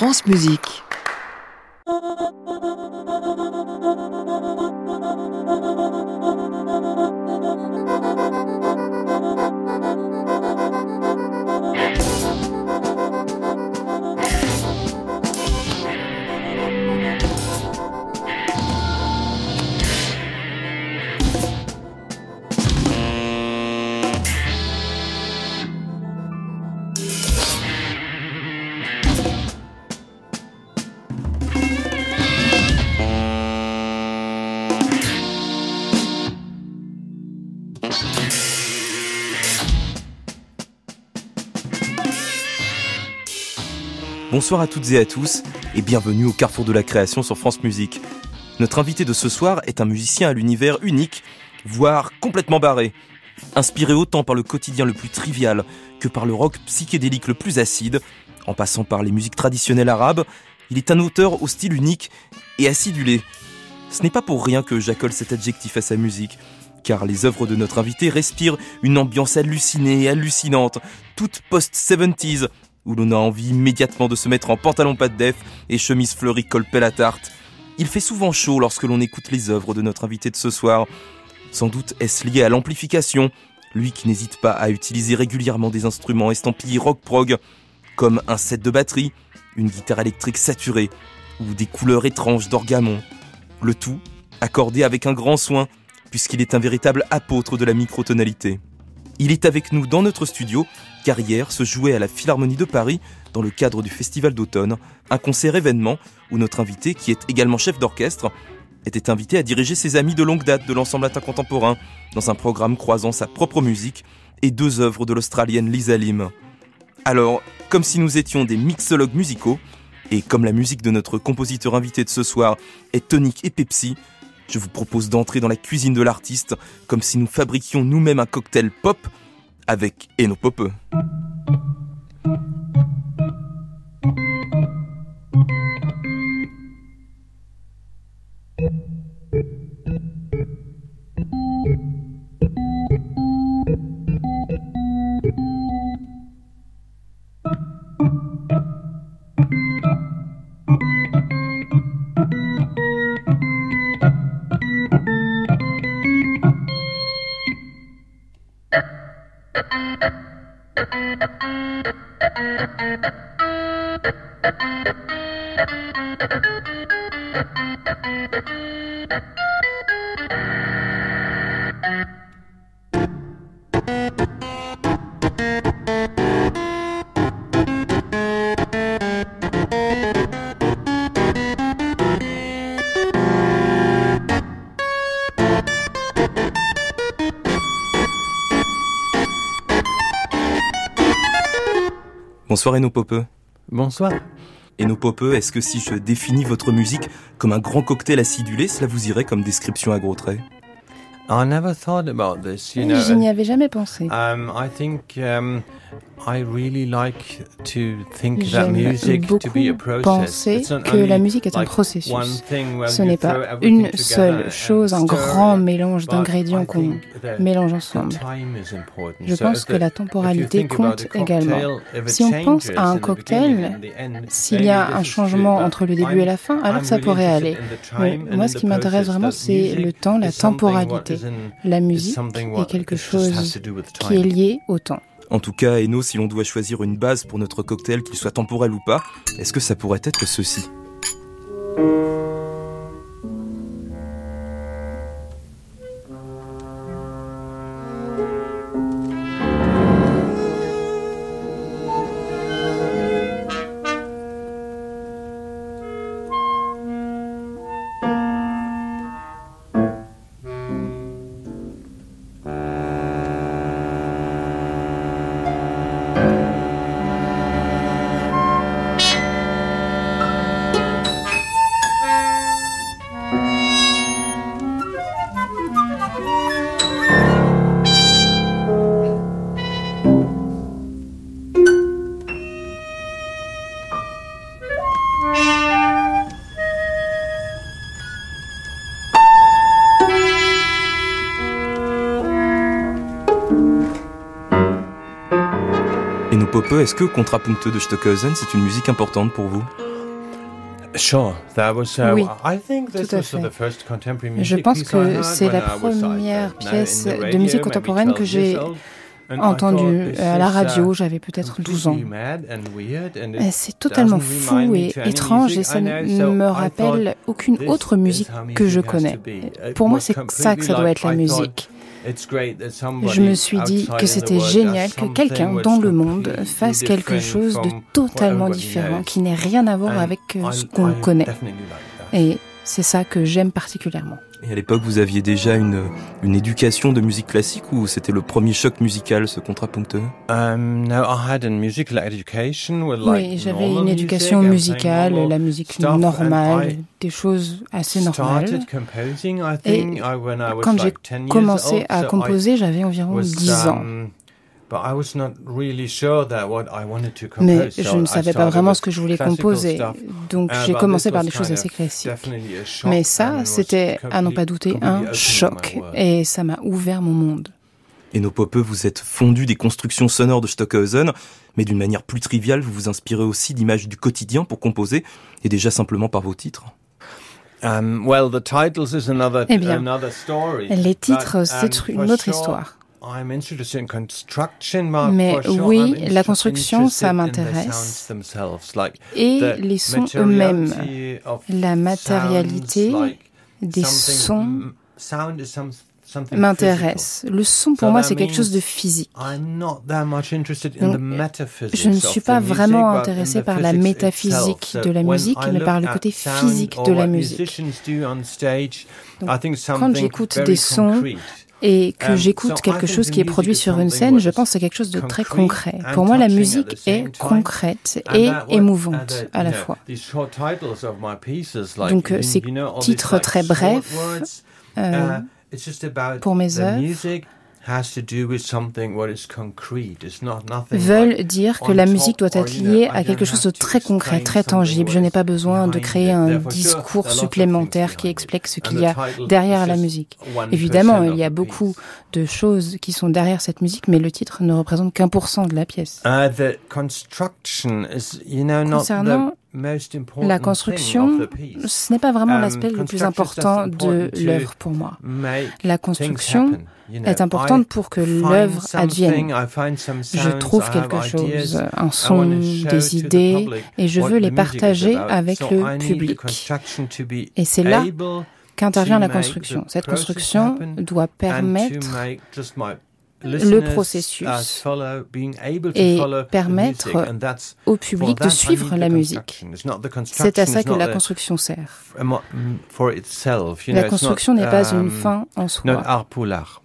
France Musique. Bonsoir à toutes et à tous et bienvenue au Carrefour de la création sur France Musique. Notre invité de ce soir est un musicien à l'univers unique, voire complètement barré. Inspiré autant par le quotidien le plus trivial que par le rock psychédélique le plus acide, en passant par les musiques traditionnelles arabes, il est un auteur au style unique et acidulé. Ce n'est pas pour rien que j'accole cet adjectif à sa musique, car les œuvres de notre invité respirent une ambiance hallucinée et hallucinante, toute post-70s, où l'on a envie immédiatement de se mettre en pantalon pas de def et chemise fleurie colpelle à tarte. Il fait souvent chaud lorsque l'on écoute les œuvres de notre invité de ce soir. Sans doute est-ce lié à l'amplification, lui qui n'hésite pas à utiliser régulièrement des instruments estampillés rock-prog, comme un set de batterie, une guitare électrique saturée, ou des couleurs étranges d'orgamon. Le tout accordé avec un grand soin, puisqu'il est un véritable apôtre de la microtonalité. Il est avec nous dans notre studio, car hier se jouait à la Philharmonie de Paris, dans le cadre du Festival d'automne, un concert événement où notre invité, qui est également chef d'orchestre, était invité à diriger ses amis de longue date de l'ensemble latin contemporain, dans un programme croisant sa propre musique et deux œuvres de l'Australienne Lisa Lim. Alors, comme si nous étions des mixologues musicaux, et comme la musique de notre compositeur invité de ce soir est tonique et Pepsi, je vous propose d'entrer dans la cuisine de l'artiste comme si nous fabriquions nous-mêmes un cocktail pop avec Eno Popeux. Bonsoir Eno Popeux. Bonsoir. Eno Popeux, est-ce que si je définis votre musique comme un grand cocktail acidulé, cela vous irait comme description à gros traits? I never thought about this, you know. Je n'y avais jamais pensé. Um, I think um, I really like to think that J'aime music to be a beaucoup process. penser It's not que la musique est un processus. one thing where Ce n'est pas une seule chose, un grand mélange d'ingrédients qu'on mélange ensemble. Je pense que la temporalité compte également. Si on pense à un cocktail, S'il y a un changement entre le but début et la fin, alors ça pourrait aller. Mais moi, ce qui m'intéresse vraiment, c'est le temps, la temporalité. La musique est quelque chose qui est lié au temps. En tout cas, Eno, si l'on doit choisir une base pour notre cocktail, qu'il soit temporel ou pas, est-ce que ça pourrait être ceci? Est-ce que Contrapunkteux de Stockhausen, c'est une musique importante pour vous? Sure, that was. Uh, Oui, I think this tout à fait. the first contemporary Je music pense que heard c'est la I was, I première know, pièce de musique maybe contemporaine que 12 j'ai years old. And I entendue à la uh, radio, j'avais peut-être 12 ans. C'est totalement fou et étrange et music ça I ne me rappelle aucune autre musique que je connais. Pour moi, c'est ça que ça doit être la musique. Je me suis dit que c'était génial que quelqu'un dans le monde fasse quelque chose de totalement différent, qui n'ait rien à voir avec euh, ce qu'on connaît. Et c'est ça que j'aime particulièrement. Et à l'époque, vous aviez déjà une, une éducation de musique classique ou c'était le premier choc musical, ce contrapunkteux Um, no, I had a musical education with like Oui, j'avais une éducation musicale, la musique normale, I des choses assez normales. started composing, I Et think, I- when I was Quand j'ai like 10 years commencé old, à composer, j'avais environ was, 10 ans. Mais je ne I savais pas vraiment ce que je voulais composer. Donc Uh, j'ai but commencé par des choses assez classiques. definitely a shock Mais and ça, c'était, à n'en pas douter, un choc. world. Et ça m'a ouvert mon monde. Et nos popeux, vous êtes fondus des constructions sonores de Stockhausen, mais d'une manière plus triviale, vous vous inspirez aussi d'images du quotidien pour composer, et déjà simplement par vos titres. Um, well, the titles is another, Eh bien. Les titres, c'est um, une autre histoire. Mais oui, la construction, ça m'intéresse. Et les sons eux-mêmes. La matérialité des sons m'intéresse. Le son, pour moi, c'est quelque chose de physique. physical. I'm not that much interested in Donc, the metaphysics Je ne suis pas vraiment intéressé par la métaphysique de la musique, mais par le côté physique de la musique. Donc, quand j'écoute des sons. Et que Um, j'écoute quelque chose qui est produit sur une scène, je pense c'est quelque chose de très concret. Pour moi, la musique est concrète et émouvante the- à la fois. Donc, euh, ces titres très brefs, Euh, uh, pour mes œuvres, music has to do with something what is concrete. It's not nothing veulent dire que la musique doit être liée à quelque chose de très concret, très tangible. Je n'ai pas besoin de créer un discours supplémentaire qui explique ce qu'il y a derrière la musique. 1% Évidemment, il y a beaucoup de choses qui sont derrière cette musique, mais le titre ne représente qu'un pour cent de la pièce. Uh, Concernant La construction, ce n'est pas vraiment Um, l'aspect le plus important de l'œuvre pour moi. La construction est importante pour que l'œuvre advienne. Je trouve quelque chose, un son, des idées, et je veux les partager avec le public. Et c'est là qu'intervient la construction. Cette construction doit permettre le processus follow, being able to et permettre au public de suivre la the musique. C'est à construction, ça que la construction sert. for itself, you La construction n'est pas une um, fin en soi. art pour l'art.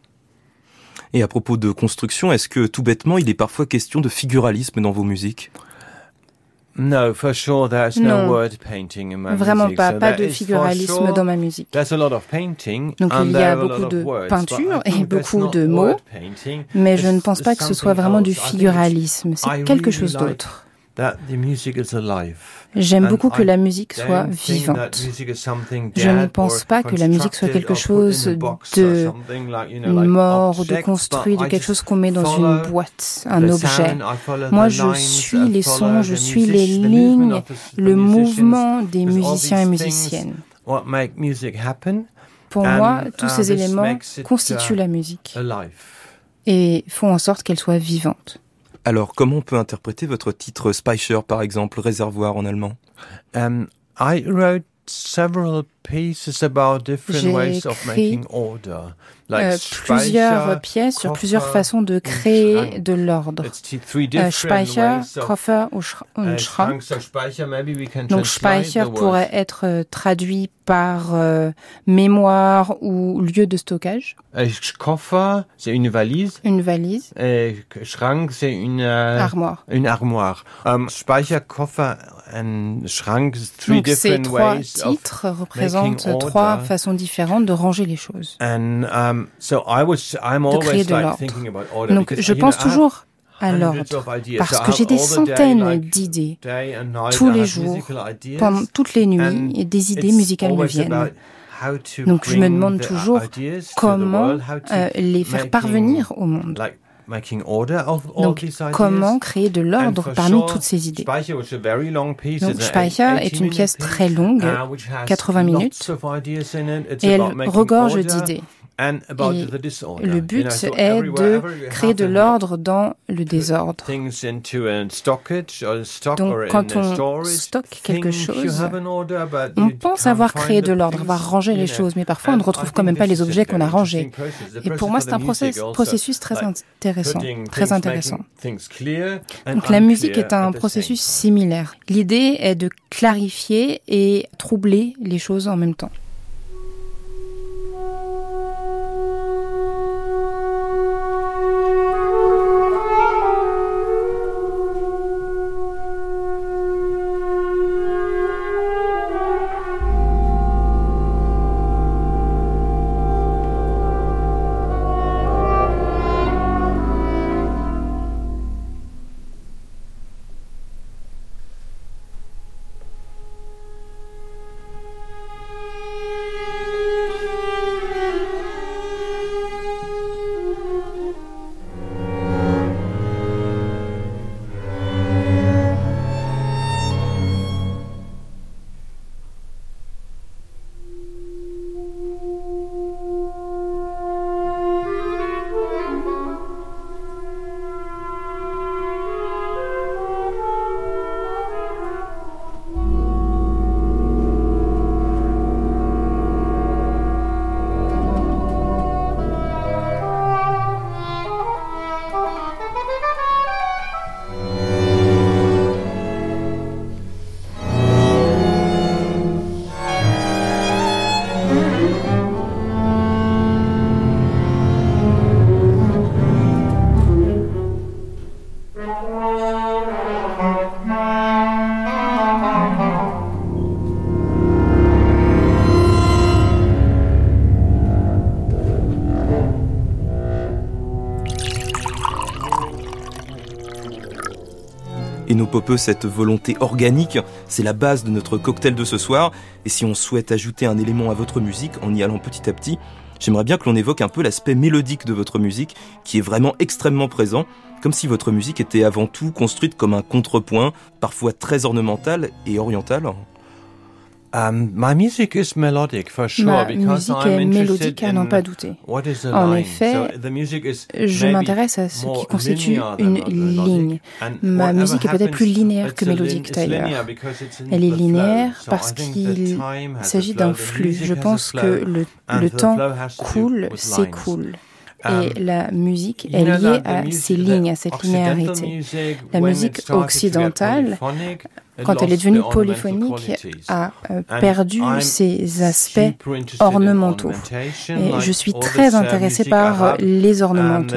Et à propos de construction, est-ce que tout bêtement, il est parfois question de figuralisme dans vos musiques? No, for sure, there's no Non. word painting in my Vraiment music. pas, so pas de figuralisme sure- dans ma musique. There's a lot of painting, Donc, and il y a beaucoup de words, peinture et beaucoup de mots. Mais je ne pense pas que ce soit vraiment du figuralisme, c'est quelque chose d'autre. That the music is alive. J'aime beaucoup que la musique soit vivante. Je ne pense pas que la musique soit quelque chose de mort, de construit, de quelque chose qu'on met dans une boîte, un objet. Moi, je suis les sons, je suis les lignes, le mouvement des musiciens et musiciennes. Pour moi, tous uh, ces this éléments it, constituent uh, la musique et font en sorte qu'elle soit vivante. Alors, comment on peut interpréter votre titre Speicher, par exemple, réservoir en allemand? Um, I wrote several pieces about different ways of making order, like Euh, Speicher, plusieurs pièces sur plusieurs façons de créer de l'ordre. Euh, different Speicher, Koffer ou Schra- uh, und Schrank. So Speicher, can Donc Speicher pourrait être euh, traduit par euh, mémoire ou lieu de stockage, Euh, Koffer, c'est une valise. une valise, Et Schrank, c'est une euh, armoire. une armoire. Um, Speicher, Koffer and Schrank, three Donc ces different trois ways titres représentent trois façons différentes de ranger les choses. And um, so I was, I'm de créer always de l'ordre. thinking about order. Donc je pense toujours à l'ordre parce que j'ai des centaines d'idées tous les jours, pendant toutes les nuits et des idées musicales me viennent. Donc je me demande toujours comment euh, les faire parvenir au monde. Donc, comment créer de l'ordre parmi toutes ces idées Donc, Speicher est 80 une pièce très longue, uh, which has 80 lots minutes, et elle regorge d'idées. And about Et the disorder. Le but est de créer de l'ordre dans le désordre. Donc, quand on stocke quelque chose, On pense avoir créé the de l'ordre, avoir rangé les choses, mais parfois on ne retrouve quand même pas les objets qu'on a rangés. Et pour moi, c'est un processus très intéressant, très intéressant. Donc la musique est un processus similaire. L'idée est de clarifier et troubler les choses en même temps. Popeux, cette volonté organique, c'est la base de notre cocktail de ce soir. Et si on souhaite ajouter un élément à votre musique en y allant petit à petit, j'aimerais bien que l'on évoque un peu l'aspect mélodique de votre musique, qui est vraiment extrêmement présent, comme si votre musique était avant tout construite comme un contrepoint, parfois très ornemental et oriental. Um, my music is melodic for sure Ma because musique I'm est mélodique à n'en pas douter. En effet, So the music is Je m'intéresse à ce qui constitue une ligne. Ma musique est peut-être plus linéaire que mélodique d'ailleurs. Elle est linéaire parce qu'il s'agit d'un flux. Je pense que le, le temps coule, s'écoule. Et Um, la musique est liée à ces lignes, à cette linéarité. La musique occidentale, Quand elle est devenue polyphonique, a euh, perdu ses aspects ornementaux. Et je suis très uh, music par Arab les ornementaux.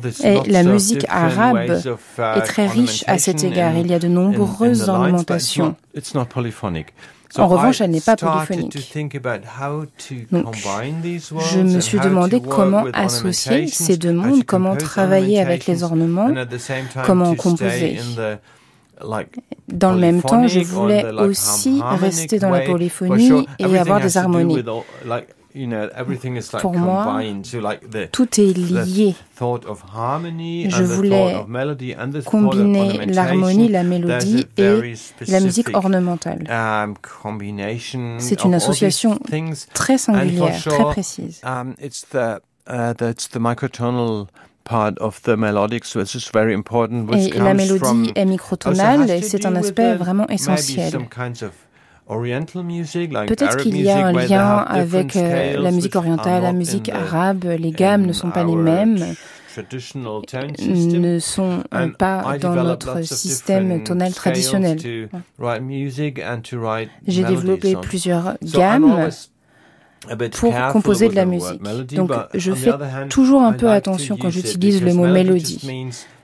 this Et la musique arabe uh, est très riche à cet égard. Il y a de nombreuses ornementations. It's not polyphonic. So En revanche, elle n'est pas polyphonique. Donc, Je me suis demandé comment associer ces deux mondes, comment travailler avec les ornements, comment composer. Dans le même temps, je voulais aussi rester dans la polyphonie et avoir des harmonies. With all- like, you know, everything is like Pour moi, combined. So, like, the- Tout est lié. thought of harmony Je and the voulais thought of melody and the thought of Combiner l'harmonie, la mélodie et la musique ornementale. um, combination C'est une association things. Très singulière, sure, très précise. Um, it's the uh, that's the microtonal part of the melodics, which is very important. Which Et la mélodie from est microtonale et c'est un aspect vraiment essentiel. Peut-être qu'il y a un lien avec euh, la musique orientale, la musique arabe. Les gammes ne sont pas les mêmes, ne sont euh, pas dans notre système tonal traditionnel. J'ai développé plusieurs gammes pour composer de la musique. Donc je fais toujours un peu attention quand j'utilise le mot mélodie. just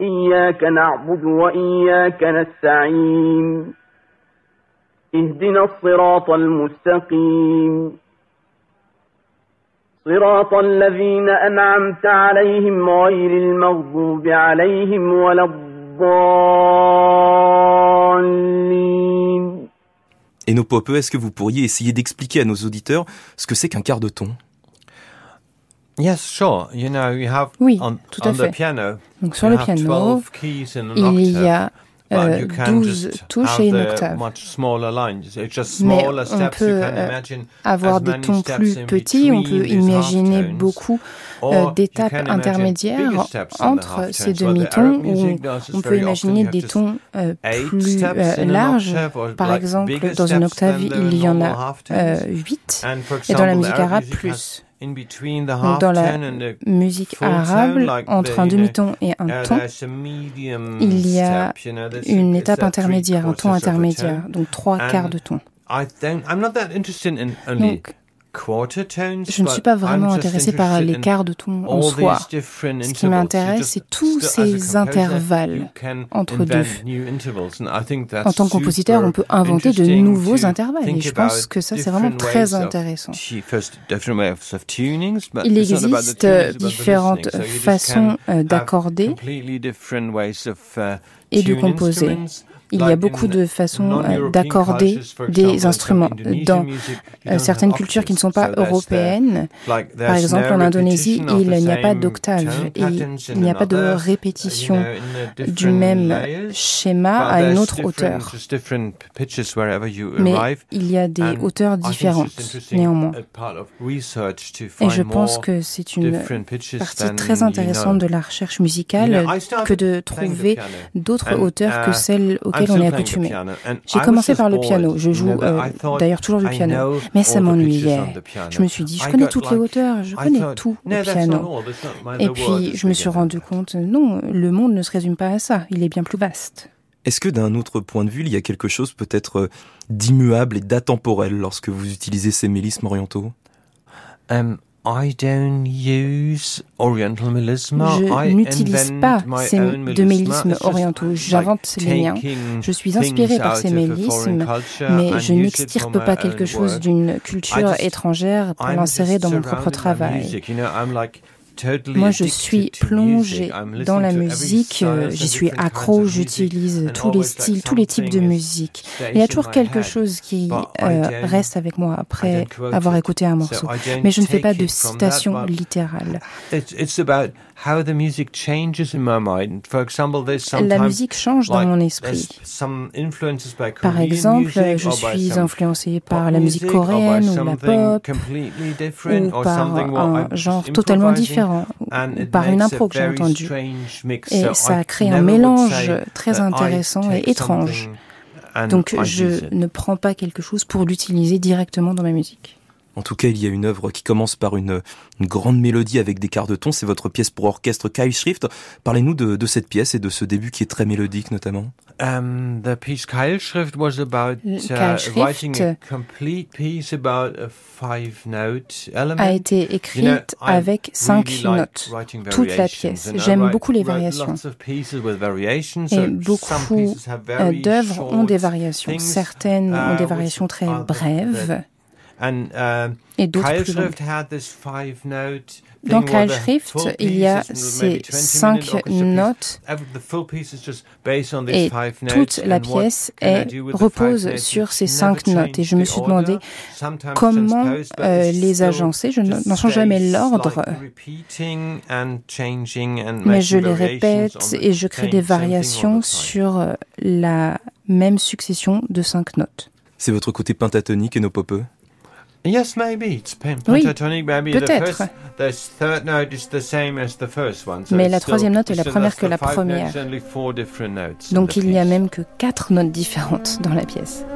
إياك نعبد وإياك نستعين اهدنا الصراط المستقيم صراط الذين أنعمت عليهم غير المغضوب عليهم ولا الضالين Et nos popeux, est-ce que vous pourriez essayer d'expliquer à nos auditeurs ce que c'est qu'un quart de ton Yes, sure. You know, you have Oui, on, tout à on fait. the piano. Donc sur le piano, 12 keys in an il y a euh, you can 12 just touches et une octave. Much smaller lines. It's just Mais smaller on steps. peut you can euh, imagine avoir des tons steps plus petits, on peut imaginer beaucoup euh, d'étapes intermédiaires entre ces demi-tons is on peut imaginer des tons euh, eight plus euh, larges. Par exemple, dans une octave, il y en a halftones. euh, 8 And for et dans la musique arabe, plus. Donc dans la musique arabe, entre un demi-ton et un uh, ton, il y a une étape intermédiaire, un ton intermédiaire, donc trois quarts de ton. I don't, I'm not that interested in only Donc, je ne suis pas vraiment intéressé par quarts de ton en soi. Ce qui m'intéresse, c'est tous ces intervalles entre deux. En tant que compositeur, on peut inventer de nouveaux intervalles et je pense que ça, c'est vraiment très intéressant. Il existe différentes façons euh, d'accorder uh, et de composer. Il y a beaucoup de façons euh, d'accorder des instruments dans euh, certaines cultures qui ne sont pas européennes. Par exemple, en Indonésie, il n'y a pas d'octave et il n'y a pas de répétition du même schéma à une autre hauteur. Mais il y a des hauteurs différentes, néanmoins. Et je pense que c'est une partie très intéressante de la recherche musicale que de trouver d'autres hauteurs que uh, celles auxquelles still on est accoutumé. J'ai commencé par le piano. Je joue euh, d'ailleurs toujours du piano. Mais ça m'ennuyait. Je me suis dit, je connais toutes les hauteurs, je connais tout not piano. Et puis, is je me suis rendu compte, non, le monde ne se résume pas à ça. Il est bien plus vaste. Est-ce que d'un autre point de vue, il y a quelque chose peut-être euh, d'immuable et d'atemporel lorsque vous utilisez ces mélismes orientaux? Um, I don't use Oriental melisma. Je I n'utilise pas ces de mélismes orientaux. J'invente les miens. Je suis things inspirée par ces mélismes, culture mais je n'extirpe pas quelque chose d'une culture étrangère pour l'insérer dans mon propre travail. Moi, je suis plongée dans la musique, euh, j'y suis accro, j'utilise tous les styles, tous les types de musique. Il y a toujours quelque chose qui euh, reste avec moi après avoir écouté un morceau. Mais je ne fais pas de citation littérale. It's, it's about how the music changes in my mind. For example, there's La musique change dans mon esprit. some influences by Par exemple, music je suis influencé par la musique coréenne ou la pop completely different ou or par un genre totalement différent ou par une impro que j'ai entendue. Et ça crée un mélange très intéressant et étrange. Donc je ne prends pas quelque chose pour l'utiliser directement dans ma musique. En tout cas, il y a une œuvre qui commence par une, une grande mélodie avec des quarts de ton. C'est votre pièce pour orchestre Kyle Schrift. Parlez-nous de, de cette pièce et de ce début qui est très mélodique notamment. Um, the piece Keilschrift was about Le uh, Keilschrift writing a complete piece about a five-note element. A été You know, écrite I avec cinq really notes. toute la pièce. J'aime beaucoup les variations. Et beaucoup pieces have euh, very d'œuvres ont des variations. things, Certaines uh, ont des which variations très brèves et d'autres plus longues. Keilschrift had this five-note Dans Keilschrift, il y a piece is ces maybe 20 cinq notes Every- the full piece is just based on these et five notes, toute la pièce est, repose sur ces cinq notes. Et je me change suis the demandé comment euh, les agencer. Je n'en change jamais l'ordre, mais je les variations répète on the et je crée des variations sur euh, la même succession de cinq notes. C'est votre côté pentatonique et nos popeux? Yes, maybe it's Oui, pentatonic. maybe the peut-être. first, the third note is the same as the first one. so Mais la troisième note est la première que la première. only four different notes in Donc il n'y a même que quatre notes différentes dans la pièce.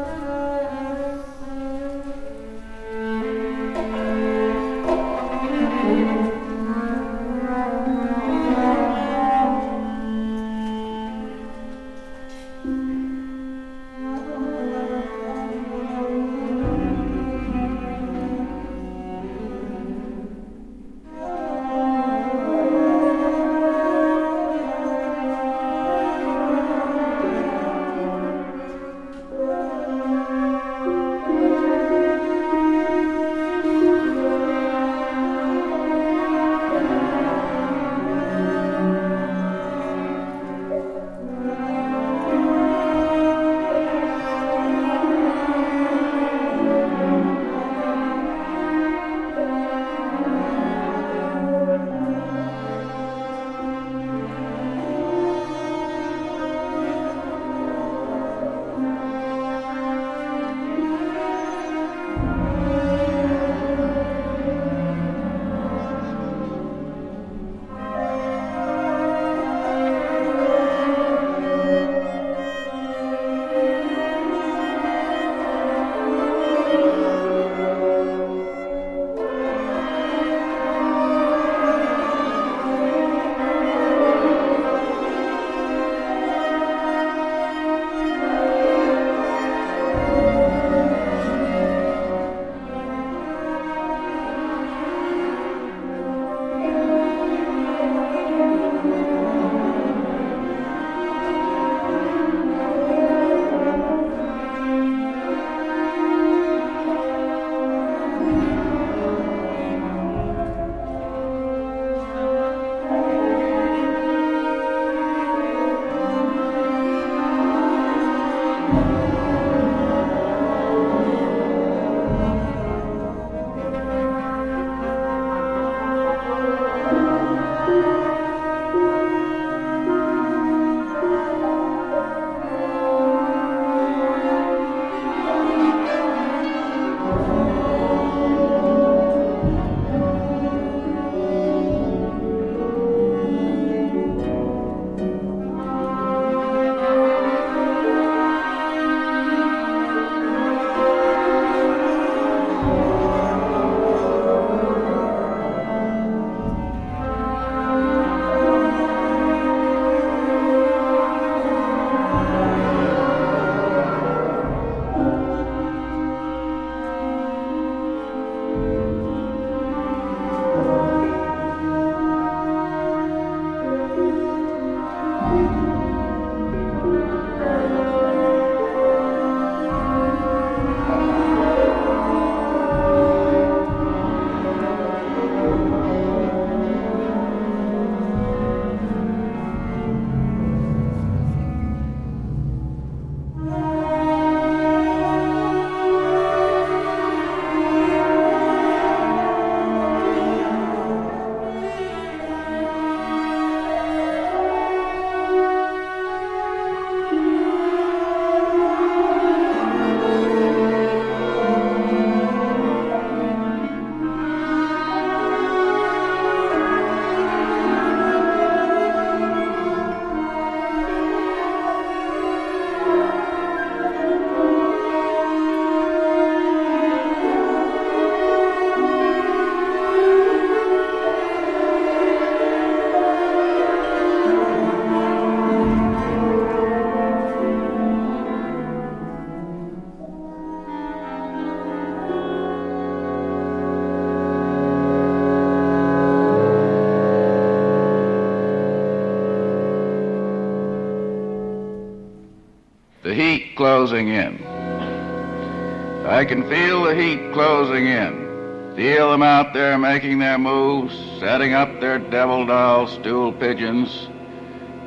I can feel the heat closing in. Feel them out there making their moves, setting up their devil doll stool pigeons,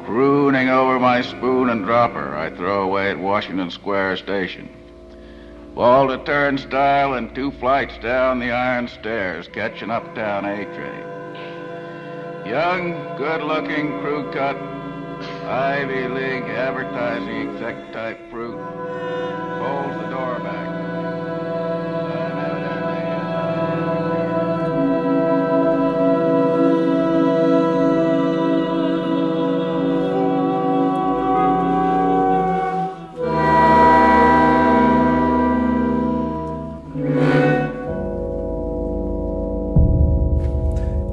crooning over my spoon and dropper I throw away at Washington Square Station. Wall to turnstile and two flights down the iron stairs, catching uptown A train. Young, good looking, crew cut, Ivy League advertising exec type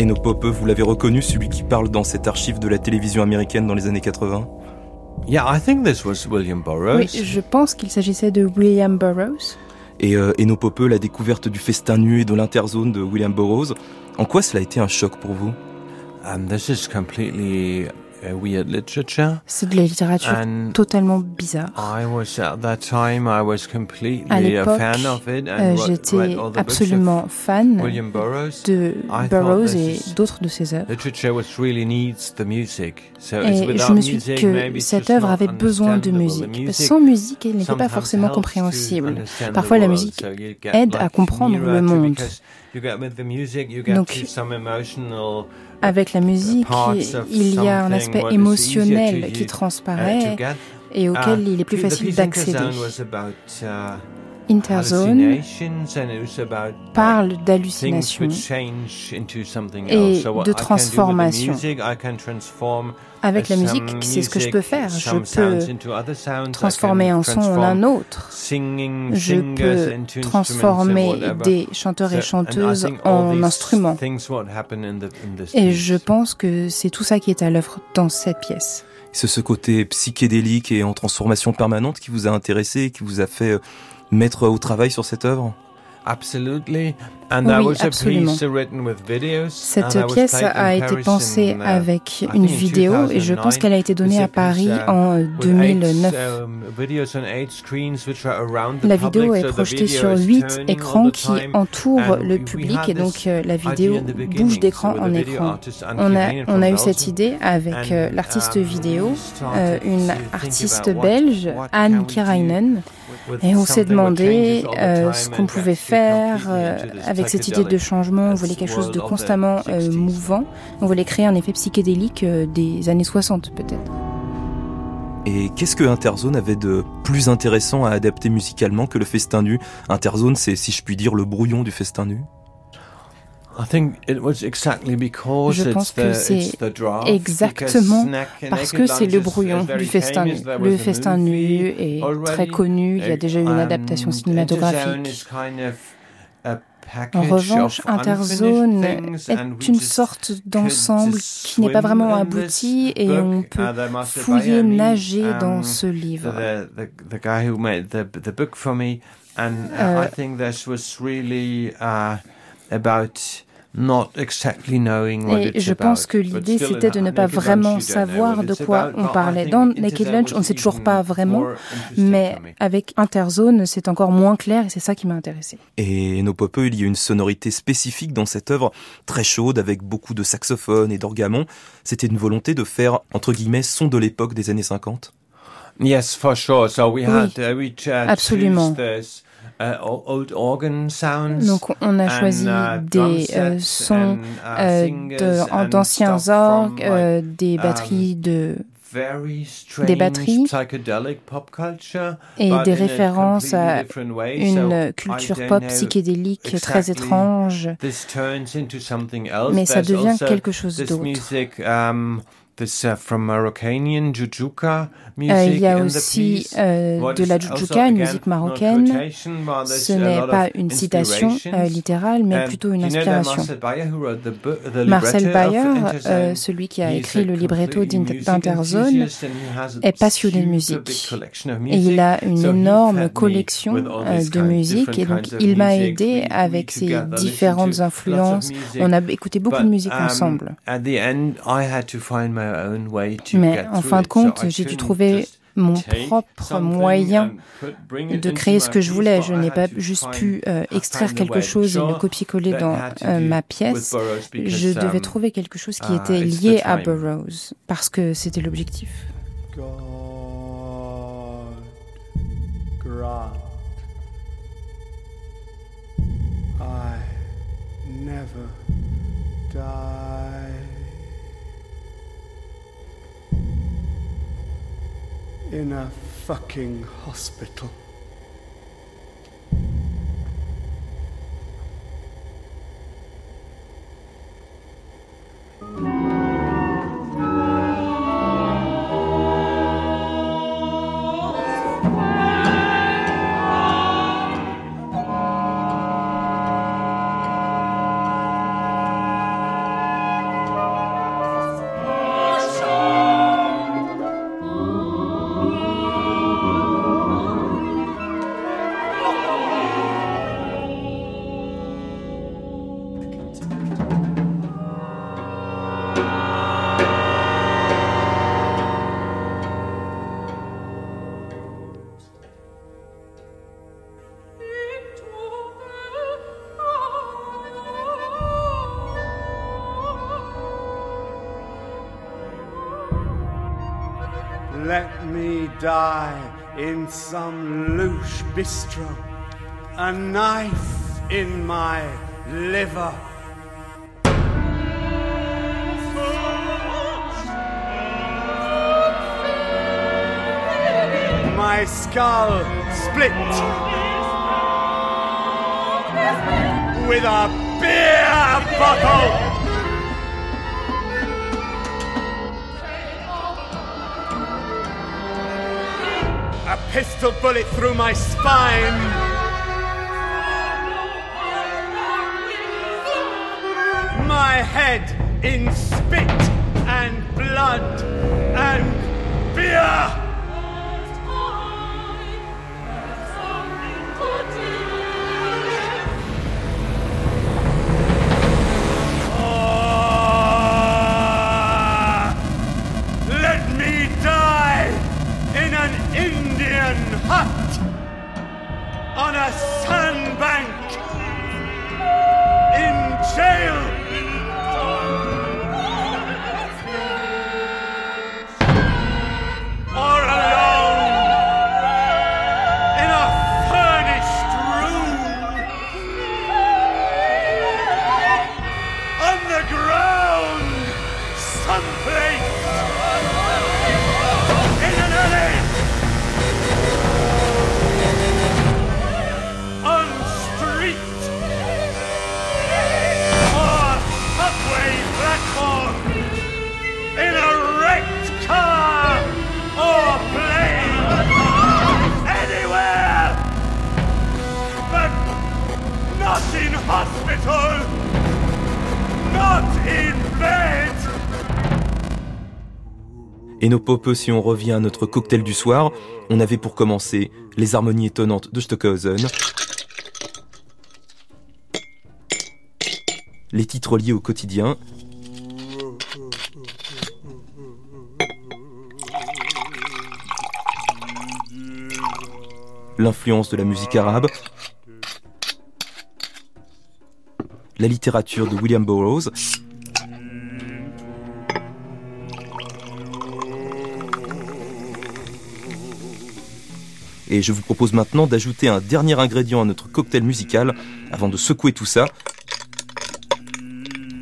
Et nos Pope, vous l'avez reconnu, celui qui parle dans cette archive de la télévision américaine dans les années 80 Yeah, I think this was William Burroughs. Oui, je pense qu'il s'agissait de William Burroughs. Et euh, Eno Pope, la découverte du festin nu et de l'interzone de William Burroughs, en quoi cela a été un choc pour vous? And this is completely weird literature. C'est de la littérature totalement bizarre. I was at that time I was completely À a l'époque, fan of it euh, j'étais absolument fan de Burroughs et d'autres de ses œuvres. Literature which really needs the music. So it's Et without je me suis dit music, que cette œuvre avait besoin de musique. Sans musique, elle n'était pas forcément compréhensible. Parfois, la musique aide à comprendre le monde. Donc, Avec la musique, il y a un aspect émotionnel qui transparaît et auquel il est plus the facile d'accéder. Uh, Interzone parle things d'hallucination which change into something et de transformation. Avec la musique, c'est ce que je peux faire. Je peux transformer can un son en transform un autre. singing Je singers peux into transformer instruments and whatever. des chanteurs et chanteuses en instruments. Et piece. je pense que c'est tout ça qui est à l'œuvre dans cette pièce. C'est ce côté psychédélique et en transformation permanente qui vous a intéressé et qui vous a fait euh, mettre au travail sur cette œuvre? Absolutely. Oui, absolument. piece written with videos. Cette pièce a été pensée uh, avec une vidéo et je pense 2009. qu'elle a été donnée à Paris uh, en euh, with 2009. eight, um, La vidéo est projetée sur huit écrans qui entourent le public et donc euh, la vidéo bouge d'écran en écran. On a, on eu cette idée avec euh, l'artiste um, vidéo, euh, une artiste belge, Anne with et on s'est demandé euh, ce qu'on pouvait faire euh, this avec cette idée de changement. On voulait quelque chose de constamment euh, 60s. mouvant. On voulait créer un effet psychédélique euh, des années 60 peut-être. Et qu'est-ce que Interzone avait de plus intéressant à adapter musicalement que le festin nu? Interzone, c'est, si je puis dire, le brouillon du festin nu I think it was exactly because Je it's pense the, que it's c'est exactement Parce que c'est le is- brouillon du festin nu. Le festin nu est already. très connu, il y a déjà eu une adaptation cinématographique. is kind of a En revanche, Interzone est une sorte d'ensemble qui n'est pas vraiment abouti et on Uh, peut fouiller, nager um, dans ce livre. Euh, Et it's je pense about. que l'idée c'était de ne pas vraiment savoir what de quoi about. on parlait. Dans Naked Lunch, on ne sait toujours pas vraiment, mais avec Interzone, c'est encore moins clair et c'est ça qui m'a intéressé. Et nos Pope, il y a une sonorité spécifique dans cette œuvre, très chaude, avec beaucoup de saxophones et d'orgamons. C'était une volonté de faire, entre guillemets, son de l'époque des années 50 Yes, for sure. So we Oui, had uh, we uh, absolument. Uh, o- old organ sounds. Donc on a choisi uh, des euh, sons uh, euh, de- d'anciens orgues, euh, des um, batteries de very strange batteries psychedelic pop culture, et des références à une culture pop psychédélique très étrange, This turns into something else. mais ça devient quelque chose d'autre. Music, this from Moroccanian jujuka Euh, music il y a aussi euh, de la also, jujuka, une musique not marocaine. Ce a n'est pas une citation euh, littérale, mais plutôt une inspiration. Marcel Bayer euh, celui qui a écrit le libretto d'Interzone, enthusiast and he has a est passionné de musique. et il music. a une énorme collection de musique et different donc il m'a aidé avec ses différentes influences. On a écouté beaucoup de musique ensemble. Mais en fin de compte, j'ai dû trouver mon propre moyen de créer ce que je voulais. Je n'ai pas juste pu euh, extraire quelque chose et le copier-coller dans euh, ma pièce. Je devais trouver quelque chose qui était lié à Burroughs parce que c'était l'objectif. I never die. In a fucking hospital. In some louche bistro, a knife in my liver. My skull split with a beer bottle. Pistol bullet through my spine. My head in spit and blood and beer. A sandbank in jail. Et nos popeux, si on revient à notre cocktail du soir, on avait pour commencer les harmonies étonnantes de Stockhausen, les titres liés au quotidien, l'influence de la musique arabe, la littérature de William Burroughs, Et je vous propose maintenant d'ajouter un dernier ingrédient à notre cocktail musical avant de secouer tout ça.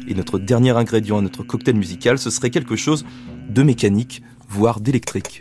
Et notre dernier ingrédient à notre cocktail musical, ce serait quelque chose de mécanique, voire d'électrique.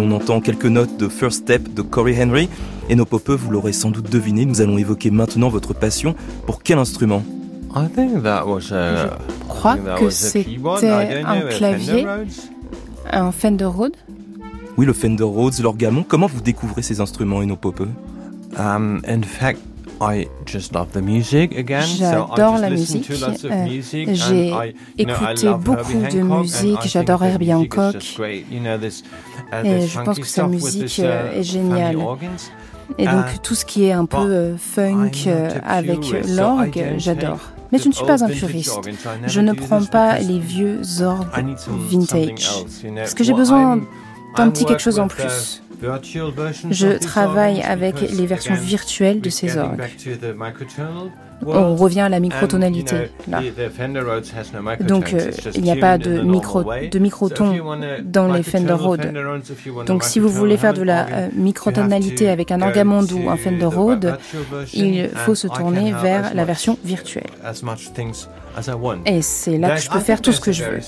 L'on entend quelques notes de First Step de Corey Henry. Et nos popeux, vous l'aurez sans doute deviné, nous allons évoquer maintenant votre passion. Pour quel instrument? Je crois que c'était un clavier, un Fender Rhodes. Oui, le Fender Rhodes, l'orgamon. Comment vous découvrez ces instruments et nos popeux? Um, In fact, I just love the music again. J'adore la musique. Euh, J'ai écouté beaucoup de musique. J'adore Herbie Hancock. Uh, et je pense que sa musique uh, euh, est géniale. Et donc uh, tout ce qui est un peu euh, funk avec l'orgue, j'adore. Mais je ne suis pas un puriste. Je ne prends pas les vieux orgues vintage. Parce que j'ai besoin d'un petit quelque chose en plus. Je travaille avec les versions virtuelles de ces orgues. On revient à la microtonalité. Là. Donc, euh, il n'y a pas de, micro, de microton dans les Fender Rhodes. Donc, si vous voulez faire de la euh, microtonalité avec un orgamonde ou un Fender Rhodes, il faut se tourner vers la version virtuelle. Et c'est là que je peux faire tout ce que je veux.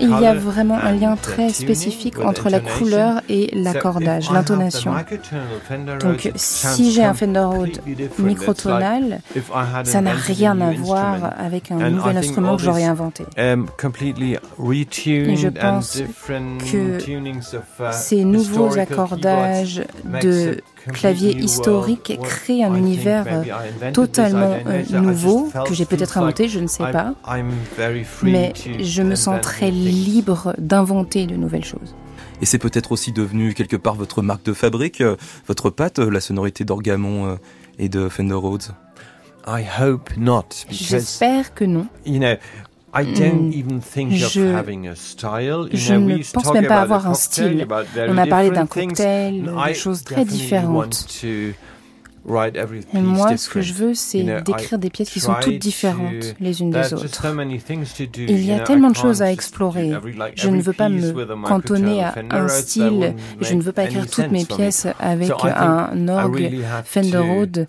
Il y a vraiment un lien très spécifique entre la couleur et l'accordage, l'intonation. Donc si j'ai un Fender Rhodes microtonal, ça n'a rien à voir avec un nouvel instrument que j'aurais inventé. Um, et je pense que uh, ces nouveaux accordages de clavier historique crée un univers euh, totalement euh, nouveau que j'ai peut-être inventé, je ne sais pas. Mais je me sens très libre d'inventer de nouvelles choses. Et c'est peut-être aussi devenu quelque part votre marque de fabrique, euh, votre patte, la sonorité d'Orgamon et de Fender Rhodes. J'espère que non. Je, ne pense même pas avoir un style. On a parlé d'un cocktail, de choses très différentes. Et moi, ce que je veux, c'est d'écrire des pièces qui sont toutes différentes les unes des autres. Il y a tellement de choses à explorer. Je ne veux pas me cantonner à un style. Je ne veux pas écrire toutes mes pièces avec un orgue Fender Rhodes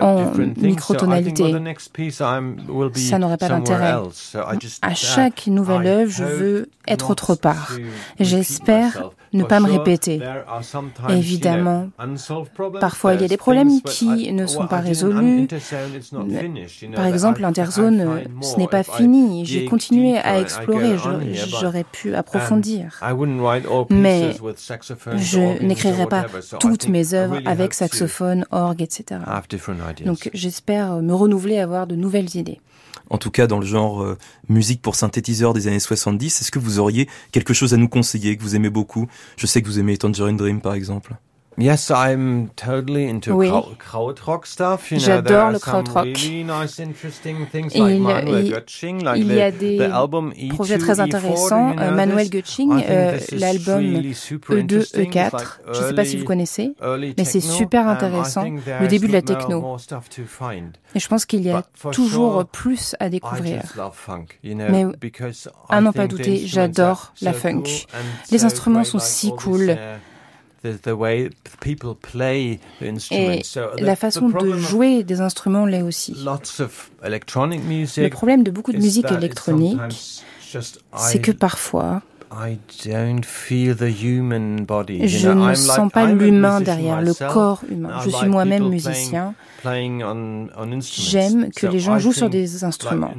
en microtonalité. Ça n'aurait pas d'intérêt. À chaque nouvelle œuvre, je veux être autre part. J'espère ne pas me répéter. Évidemment, parfois il y a des problèmes qui ne sont pas résolus. Par exemple, l'interzone, ce n'est pas fini. J'ai continué à explorer, j'aurais pu approfondir. Mais je n'écrirai pas toutes mes œuvres avec saxophone, orgue, etc. Donc j'espère me renouveler, avoir de nouvelles idées en tout cas dans le genre euh, musique pour synthétiseur des années 70. Est-ce que vous auriez quelque chose à nous conseiller que vous aimez beaucoup? Je sais que vous aimez Tangerine Dream par exemple. Yes, I'm totally into oui. krautrock stuff. You know, J'adore le krautrock. Really nice, interesting things il, like Manuel Götsching, like il y a des the projets très intéressants. You know, Manuel Götsching, euh, l'album really E2, E4, like je ne sais pas si vous connaissez, mais c'est super intéressant. Le début de la techno. Et je pense qu'il y a toujours sure, plus à découvrir. Funk, you know, mais à n'en pas douter, j'adore la funk. Les instruments sont si cool. Et la façon de jouer des instruments l'est aussi. Le problème de beaucoup de musique électronique, c'est que parfois, je ne sens pas l'humain derrière, le corps humain. Je suis moi-même musicien. J'aime que les gens jouent sur des instruments.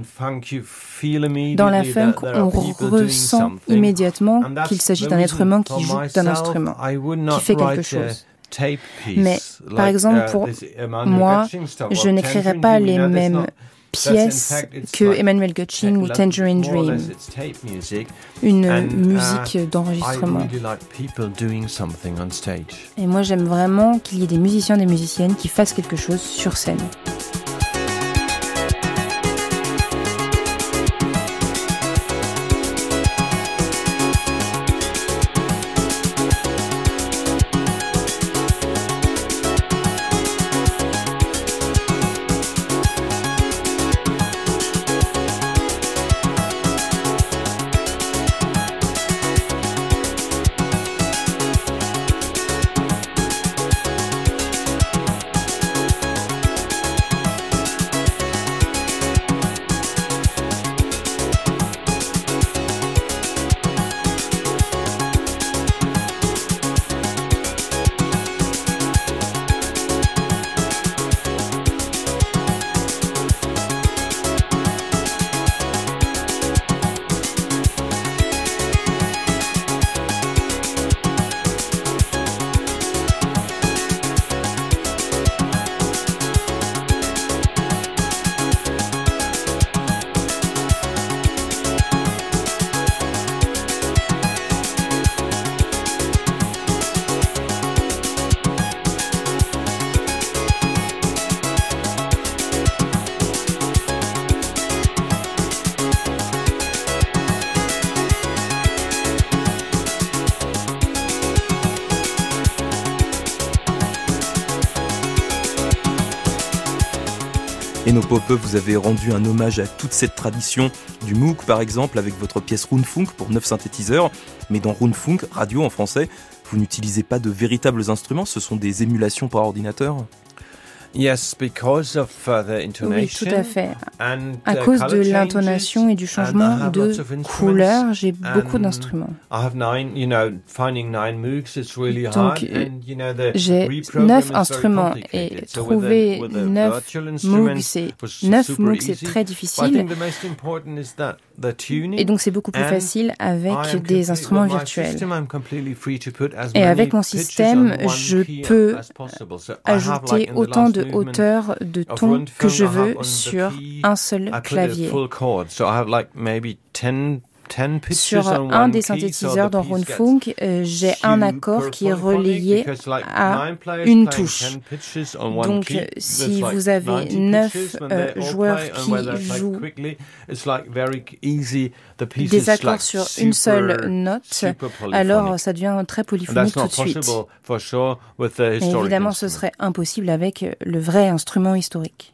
Dans la funk, on ressent immédiatement qu'il s'agit d'un être humain qui joue d'un instrument, qui fait quelque chose. Mais par exemple, uh, pour moi, je n'écrirais pas les mêmes pièces que Emmanuel Götsching ou Tangerine Dream, une uh, musique d'enregistrement. Et moi j'aime vraiment qu'il y ait des musiciens, des musiciennes qui fassent quelque chose sur scène. Vous avez rendu un hommage à toute cette tradition du MOOC par exemple avec votre pièce Runfunk pour 9 synthétiseurs. Mais dans Runfunk, radio en français, vous n'utilisez pas de véritables instruments, ce sont des émulations par ordinateur? Yes, because of the intonation oui, tout à fait. à cause de l'intonation et du changement de couleur, j'ai beaucoup d'instruments. Donc, j'ai neuf instruments et trouver neuf Moog, c'est neuf Moog, c'est très difficile. Et donc c'est beaucoup plus facile avec des instruments virtuels. Et avec mon système, je peux ajouter autant de hauteur de ton que je veux sur un seul clavier. Sur un des synthétiseurs dans Runfunk, euh, j'ai un accord qui est relié à une touche. Donc, si vous avez neuf euh, joueurs qui jouent des accords sur une seule note, alors ça devient très polyphonique tout de suite. Et évidemment, ce serait impossible avec le vrai instrument historique.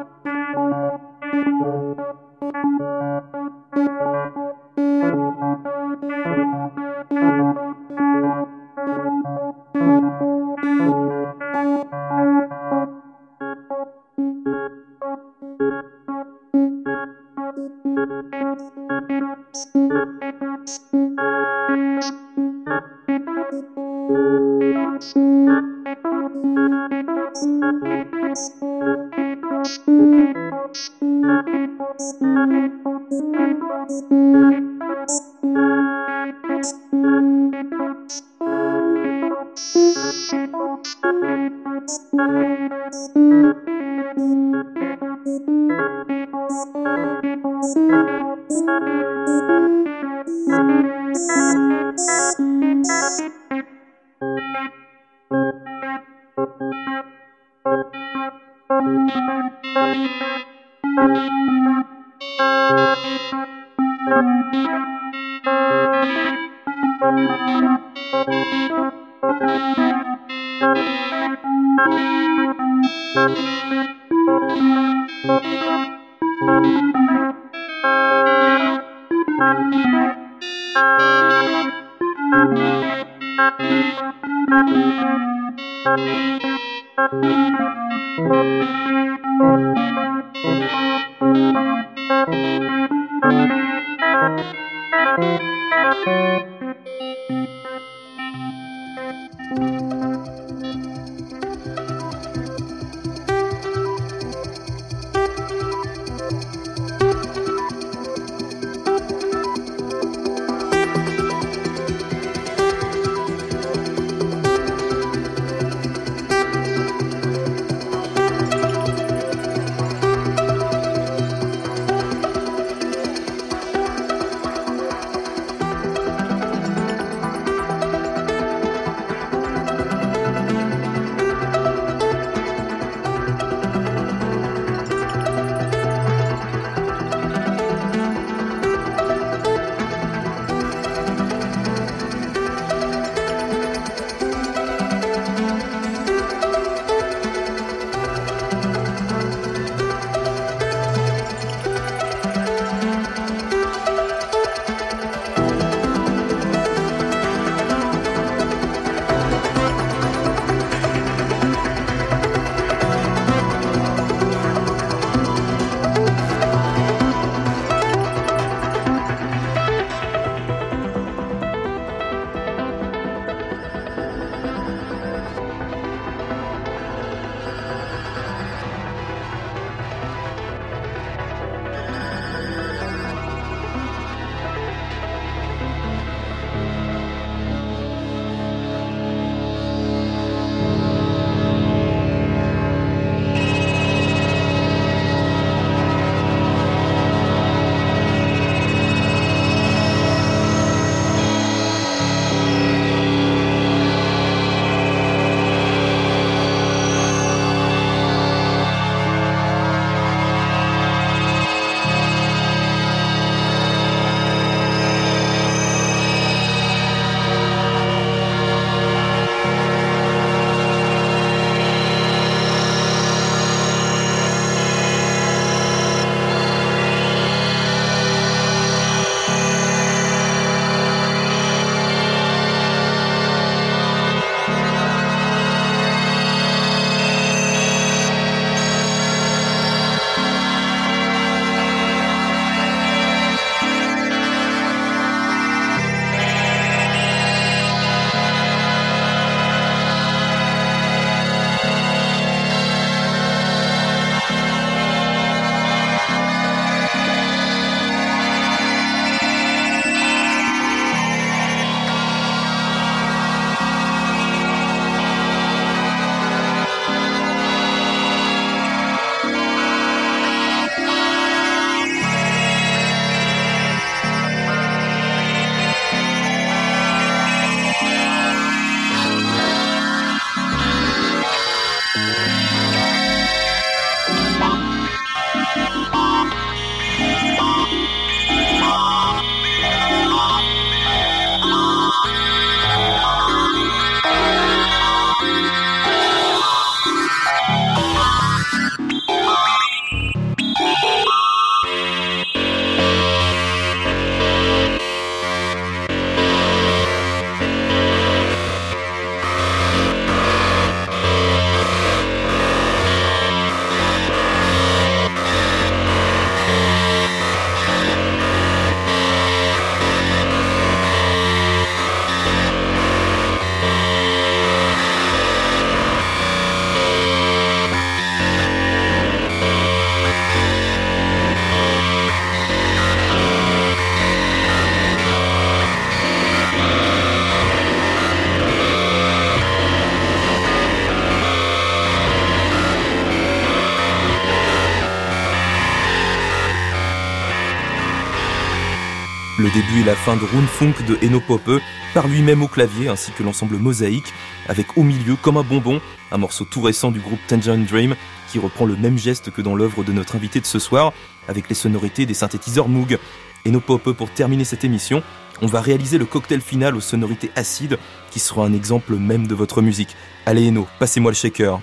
Le début et la fin de Rundfunk de Eno Poppe, par lui-même au clavier, ainsi que l'ensemble mosaïque, avec au milieu, comme un bonbon, un morceau tout récent du groupe Tangerine Dream, qui reprend le même geste que dans l'œuvre de notre invité de ce soir, avec les sonorités des synthétiseurs Moog. Eno Poppe, pour terminer cette émission, on va réaliser le cocktail final aux sonorités acides, qui sera un exemple même de votre musique. Allez Eno, passez-moi le shaker.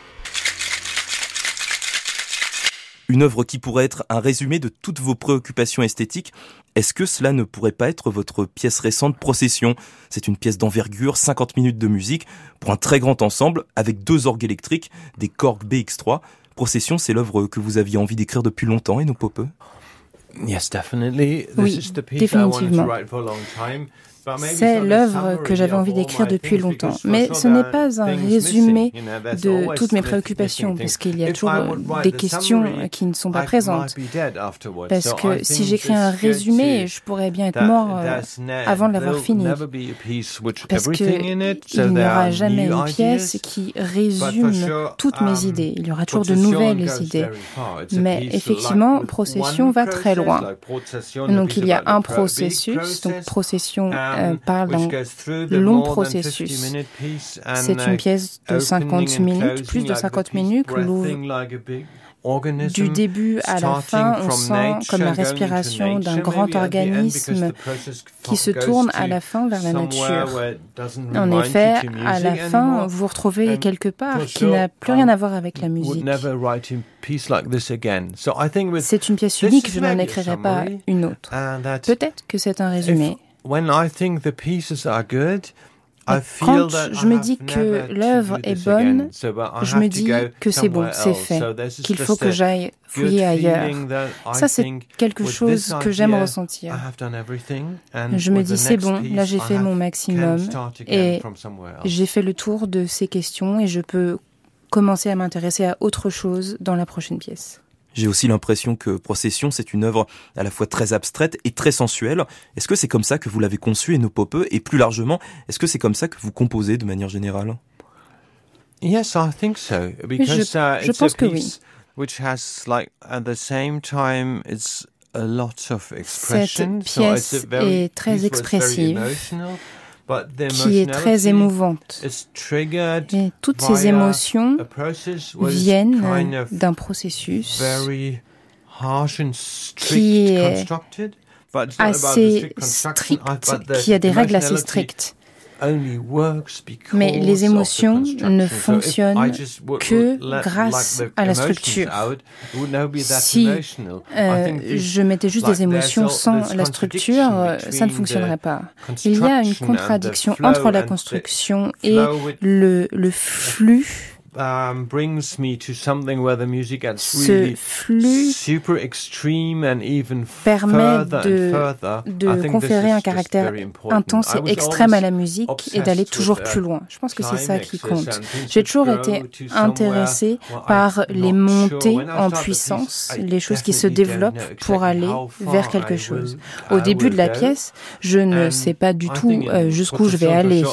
Une œuvre qui pourrait être un résumé de toutes vos préoccupations esthétiques. Est-ce que cela ne pourrait pas être votre pièce récente Procession? C'est une pièce d'envergure, 50 minutes de musique, pour un très grand ensemble, avec deux orgues électriques, des Korg BX3. Procession, c'est l'œuvre que vous aviez envie d'écrire depuis longtemps, et nos popeux Yes, definitely. This Oui, is the piece I wanted to définitivement. C'est l'œuvre que j'avais envie d'écrire depuis longtemps. Mais ce n'est pas un résumé de toutes mes préoccupations, things. parce qu'il y a toujours write des questions summary, qui ne sont pas présentes. Parce que si j'écris un résumé, je pourrais bien être mort euh, avant de l'avoir fini. Parce que everything in it, so il n'y aura jamais une pièce qui résume toutes mes um, idées. Il y aura toujours de nouvelles idées. Mais effectivement, Procession va très loin. Donc il y a un processus, donc process, procession euh, parle d'un long processus. 50 minute piece and, C'est une pièce de opening 50 and minutes, plus de like the 50 piece minutes, du début à la fin, on sent comme la respiration d'un grand organisme qui se tourne to à la fin vers la nature. En effet, à la fin, vous vous retrouvez quelque part qui n'a plus rien à voir avec la musique. C'est une pièce unique, je n'en écrirai pas une autre. Peut-être que c'est un résumé. When I think the pieces are good, I Mais feel quand that je me dis que l'œuvre est bonne, je have me to dis go que c'est bon, somewhere c'est else. fait, qu'il faut que j'aille fouiller ailleurs. Ça, c'est quelque chose que j'aime ressentir. Je me dis, the c'est bon, là, j'ai I fait mon can maximum et. J'ai fait le tour de ces questions et je peux commencer à m'intéresser à autre chose dans la prochaine pièce. J'ai aussi l'impression que Procession, c'est une œuvre à la fois très abstraite et très sensuelle. Est-ce que c'est comme ça que vous l'avez conçue, et nos popeux? Et plus largement, est-ce que c'est comme ça que vous composez de manière générale? Yes, I think so. Because uh, je it's pense a que oui. piece which has, like, at the same time, it's a lot of expression. Cette so it's a pièce very, est très expressive, qui est très émouvante. Et toutes ces émotions viennent of d'un processus qui est constructed. But it's not about the assez strict the qui a des règles assez strictes. Mais les émotions ne fonctionnent que grâce à la structure. Si Euh, je mettais juste des émotions sans la structure, euh, ça ne fonctionnerait pas. Il y a une contradiction entre la construction et le, le flux. Um, brings me to something where the music gets Ce really flux super extreme and even permet further de- conférer un caractère intense et extrême à la musique et d'aller toujours uh, plus loin. Je pense que c'est ça qui compte. J'ai that toujours été where par les montées en puissance, piece, I les choses qui se développent know pour aller vers quelque chose. Au début de la pièce, je ne And sais pas du tout euh, jusqu'où je vais aller.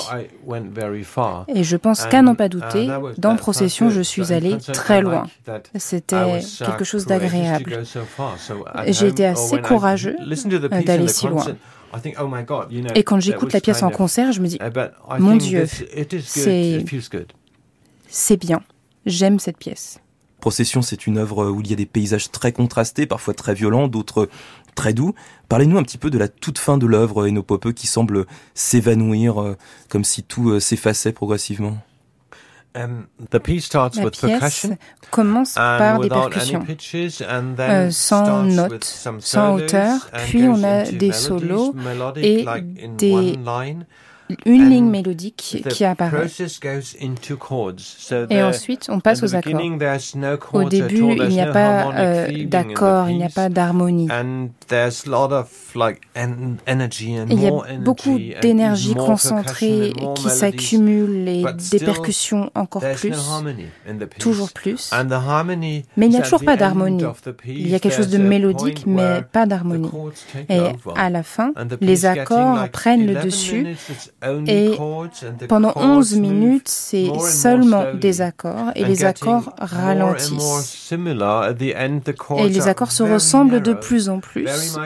Et je pense qu'à n'en pas uh, douter, dans that Procession, je suis So in allé concert, très I loin. C'était quelque chose d'agréable. Et j'ai été or assez when I courageux, listen to the piece in d'aller si loin. concert, I think, oh Et quand j'écoute la pièce en of- concert, je me dis, Uh, Mon Dieu, c'est- c'est bien, j'aime cette pièce. Procession, c'est une œuvre où il y a des paysages très contrastés, parfois très violents, d'autres très doux. Parlez-nous un petit peu de la toute fin de l'œuvre Eno Pope qui semble s'évanouir, euh, comme si tout euh, s'effaçait progressivement. Um, the piece starts La with pièce percussion commence par des percussions. pitches, and then Euh, sans notes, some sans hauteur, and puis on a des solos et des-. Une ligne mélodique qui apparaît. Et ensuite, on passe aux accords. Au début, il n'y a pas euh, d'accord, il n'y a pas d'harmonie. Il y a beaucoup d'énergie concentrée qui s'accumule et des percussions encore plus, toujours plus. Mais il n'y a toujours pas d'harmonie. Il y a quelque chose de mélodique, mais pas d'harmonie. Et à la fin, les accords prennent le 11 dessus Et pendant 11 minutes, c'est seulement des accords et les accords ralentissent. Et les accords se ressemblent de plus en plus.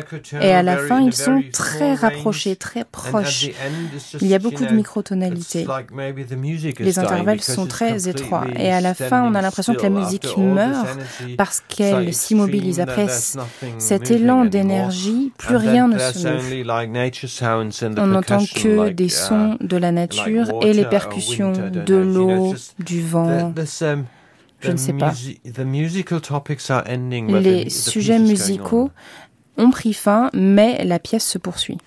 Et à la fin, ils sont très rapprochés, très proches. Il y a beaucoup de microtonalités. Les intervalles sont très étroits. Et à la fin, on a l'impression que la musique meurt parce qu'elle s'immobilise. Après cet élan d'énergie, plus rien ne se meut. On n'entend que des sons de la nature et les percussions de l'eau, du vent. Je ne sais pas. Les sujets musicaux ont pris fin, mais la pièce se poursuit.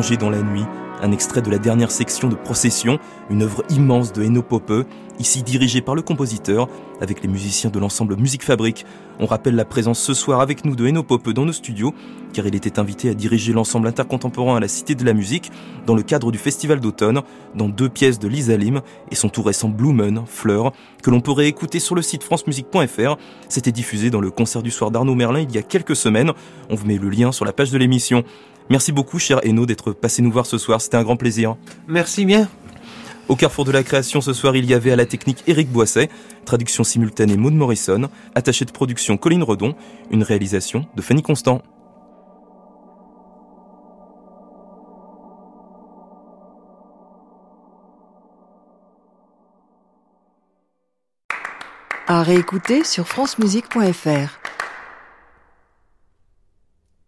Dans la nuit, un extrait de la dernière section de Procession, une œuvre immense de Eno Pope, ici dirigée par le compositeur, avec les musiciens de l'ensemble Musique Fabrique. On rappelle la présence ce soir avec nous de Eno Pope dans nos studios, car il était invité à diriger l'ensemble intercontemporain à la Cité de la Musique, dans le cadre du Festival d'automne, dans deux pièces de Lisa Lim et son tout récent Blumen, Fleur, que l'on pourrait écouter sur le site francemusique.fr. C'était diffusé dans le concert du soir d'Arnaud Merlin il y a quelques semaines. On vous met le lien sur la page de l'émission. Merci beaucoup, cher Eno, d'être passé nous voir ce soir. C'était un grand plaisir. Merci bien. Au carrefour de la création ce soir, il y avait à la technique Eric Boisset, traduction simultanée Maud Morrison, attaché de production Colline Redon, une réalisation de Fanny Constant. À réécouter sur francemusique.fr.